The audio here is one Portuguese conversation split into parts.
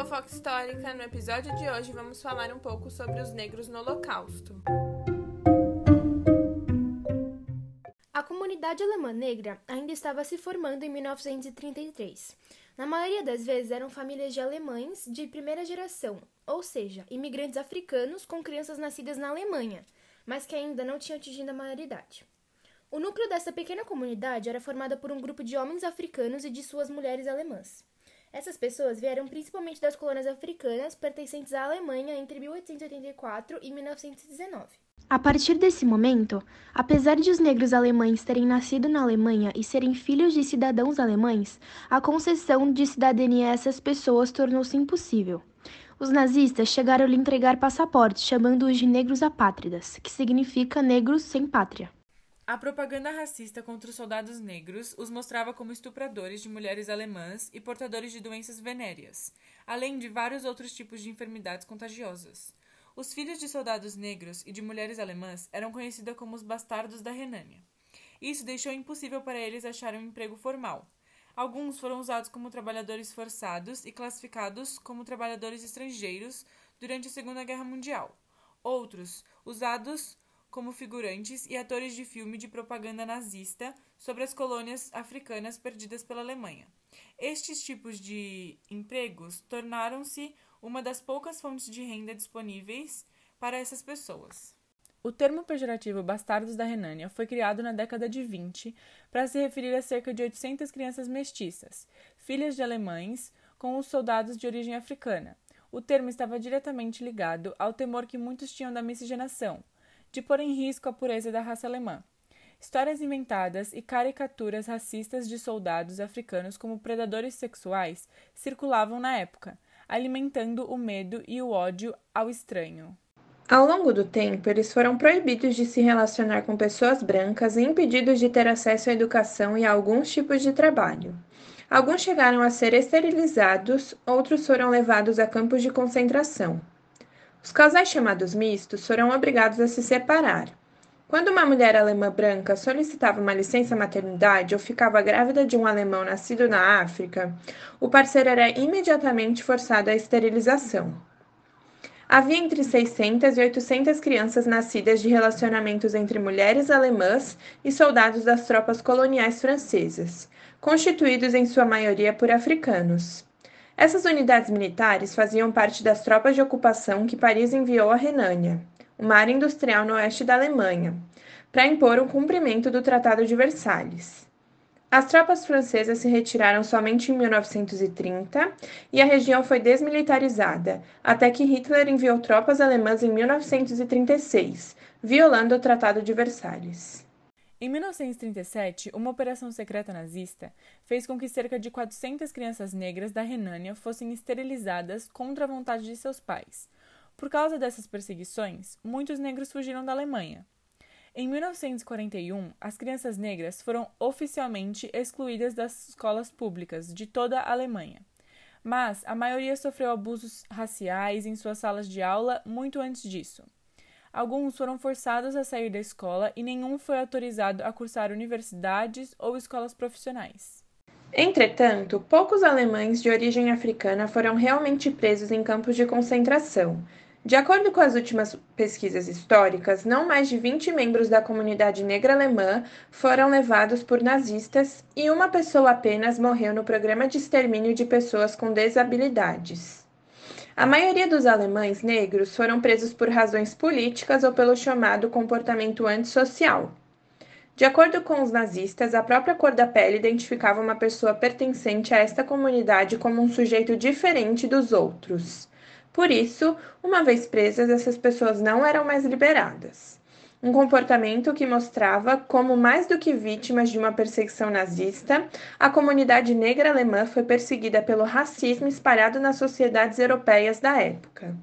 Fofoca Histórica. No episódio de hoje vamos falar um pouco sobre os negros no Holocausto. A comunidade alemã negra ainda estava se formando em 1933. Na maioria das vezes eram famílias de alemães de primeira geração, ou seja, imigrantes africanos com crianças nascidas na Alemanha, mas que ainda não tinham atingido a maioridade. O núcleo dessa pequena comunidade era formada por um grupo de homens africanos e de suas mulheres alemãs. Essas pessoas vieram principalmente das colônias africanas pertencentes à Alemanha entre 1884 e 1919. A partir desse momento, apesar de os negros alemães terem nascido na Alemanha e serem filhos de cidadãos alemães, a concessão de cidadania a essas pessoas tornou-se impossível. Os nazistas chegaram a lhe entregar passaportes, chamando-os de negros apátridas, que significa negros sem pátria. A propaganda racista contra os soldados negros os mostrava como estupradores de mulheres alemãs e portadores de doenças venéreas, além de vários outros tipos de enfermidades contagiosas. Os filhos de soldados negros e de mulheres alemãs eram conhecidos como os bastardos da Renânia. Isso deixou impossível para eles acharem um emprego formal. Alguns foram usados como trabalhadores forçados e classificados como trabalhadores estrangeiros durante a Segunda Guerra Mundial. Outros, usados como figurantes e atores de filme de propaganda nazista sobre as colônias africanas perdidas pela Alemanha. Estes tipos de empregos tornaram-se uma das poucas fontes de renda disponíveis para essas pessoas. O termo pejorativo Bastardos da Renânia foi criado na década de 20 para se referir a cerca de 800 crianças mestiças, filhas de alemães, com os soldados de origem africana. O termo estava diretamente ligado ao temor que muitos tinham da miscigenação, de pôr em risco a pureza da raça alemã. Histórias inventadas e caricaturas racistas de soldados africanos como predadores sexuais circulavam na época, alimentando o medo e o ódio ao estranho. Ao longo do tempo, eles foram proibidos de se relacionar com pessoas brancas e impedidos de ter acesso à educação e a alguns tipos de trabalho. Alguns chegaram a ser esterilizados, outros foram levados a campos de concentração. Os casais chamados mistos foram obrigados a se separar. Quando uma mulher alemã branca solicitava uma licença maternidade ou ficava grávida de um alemão nascido na África, o parceiro era imediatamente forçado à esterilização. Havia entre 600 e 800 crianças nascidas de relacionamentos entre mulheres alemãs e soldados das tropas coloniais francesas, constituídos em sua maioria por africanos. Essas unidades militares faziam parte das tropas de ocupação que Paris enviou à Renânia, uma área industrial no oeste da Alemanha, para impor o cumprimento do Tratado de Versalhes. As tropas francesas se retiraram somente em 1930 e a região foi desmilitarizada, até que Hitler enviou tropas alemãs em 1936, violando o Tratado de Versalhes. Em 1937, uma operação secreta nazista fez com que cerca de 400 crianças negras da Renânia fossem esterilizadas contra a vontade de seus pais. Por causa dessas perseguições, muitos negros fugiram da Alemanha. Em 1941, as crianças negras foram oficialmente excluídas das escolas públicas de toda a Alemanha. Mas a maioria sofreu abusos raciais em suas salas de aula muito antes disso. Alguns foram forçados a sair da escola e nenhum foi autorizado a cursar universidades ou escolas profissionais. Entretanto, poucos alemães de origem africana foram realmente presos em campos de concentração. De acordo com as últimas pesquisas históricas, não mais de 20 membros da comunidade negra alemã foram levados por nazistas e uma pessoa apenas morreu no programa de extermínio de pessoas com desabilidades. A maioria dos alemães negros foram presos por razões políticas ou pelo chamado comportamento antissocial. De acordo com os nazistas, a própria cor da pele identificava uma pessoa pertencente a esta comunidade como um sujeito diferente dos outros. Por isso, uma vez presas, essas pessoas não eram mais liberadas um comportamento que mostrava como, mais do que vítimas de uma perseguição nazista, a comunidade negra alemã foi perseguida pelo racismo espalhado nas sociedades europeias da época.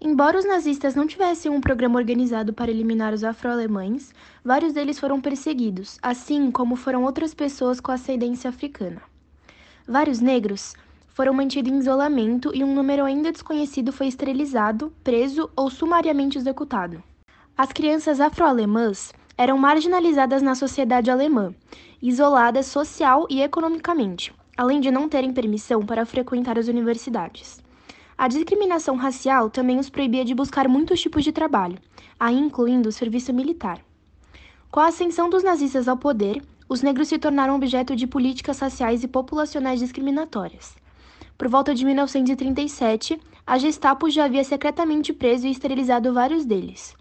Embora os nazistas não tivessem um programa organizado para eliminar os afro-alemães, vários deles foram perseguidos, assim como foram outras pessoas com ascendência africana. Vários negros foram mantidos em isolamento e um número ainda desconhecido foi esterilizado, preso ou sumariamente executado. As crianças afro-alemãs eram marginalizadas na sociedade alemã, isoladas social e economicamente, além de não terem permissão para frequentar as universidades. A discriminação racial também os proibia de buscar muitos tipos de trabalho, aí incluindo o serviço militar. Com a ascensão dos nazistas ao poder, os negros se tornaram objeto de políticas raciais e populacionais discriminatórias. Por volta de 1937, a Gestapo já havia secretamente preso e esterilizado vários deles.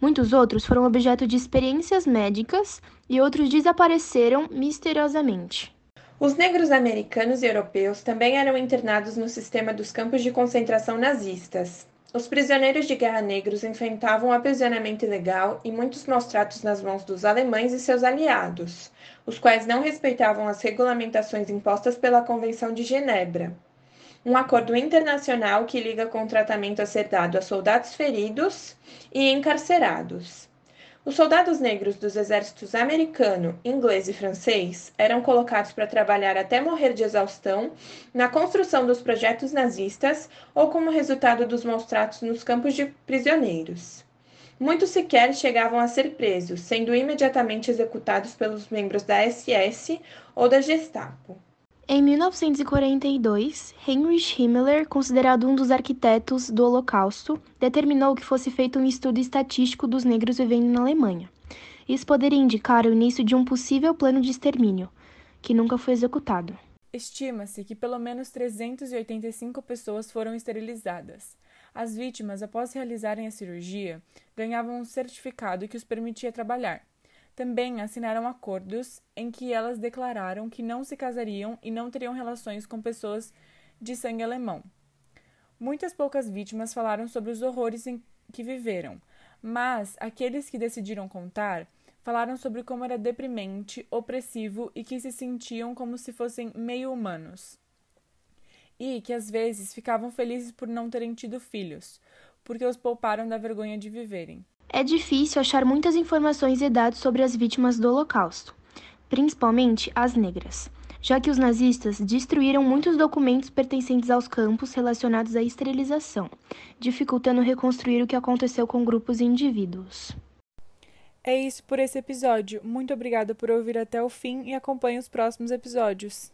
Muitos outros foram objeto de experiências médicas e outros desapareceram misteriosamente. Os negros americanos e europeus também eram internados no sistema dos campos de concentração nazistas. Os prisioneiros de guerra negros enfrentavam aprisionamento ilegal e muitos maus tratos nas mãos dos alemães e seus aliados, os quais não respeitavam as regulamentações impostas pela Convenção de Genebra, um acordo internacional que liga com o tratamento a ser dado a soldados feridos e encarcerados. Os soldados negros dos exércitos americano, inglês e francês eram colocados para trabalhar até morrer de exaustão na construção dos projetos nazistas ou como resultado dos maus tratos nos campos de prisioneiros. Muitos sequer chegavam a ser presos, sendo imediatamente executados pelos membros da SS ou da Gestapo. Em 1942, Heinrich Himmler, considerado um dos arquitetos do Holocausto, determinou que fosse feito um estudo estatístico dos negros vivendo na Alemanha. Isso poderia indicar o início de um possível plano de extermínio, que nunca foi executado. Estima-se que pelo menos 385 pessoas foram esterilizadas. As vítimas, após realizarem a cirurgia, ganhavam um certificado que os permitia trabalhar. Também assinaram acordos em que elas declararam que não se casariam e não teriam relações com pessoas de sangue alemão. Muitas poucas vítimas falaram sobre os horrores em que viveram, mas aqueles que decidiram contar falaram sobre como era deprimente, opressivo e que se sentiam como se fossem meio humanos. E que às vezes ficavam felizes por não terem tido filhos, porque os pouparam da vergonha de viverem. É difícil achar muitas informações e dados sobre as vítimas do Holocausto, principalmente as negras, já que os nazistas destruíram muitos documentos pertencentes aos campos relacionados à esterilização, dificultando reconstruir o que aconteceu com grupos e indivíduos. É isso por esse episódio. Muito obrigada por ouvir até o fim e acompanhe os próximos episódios.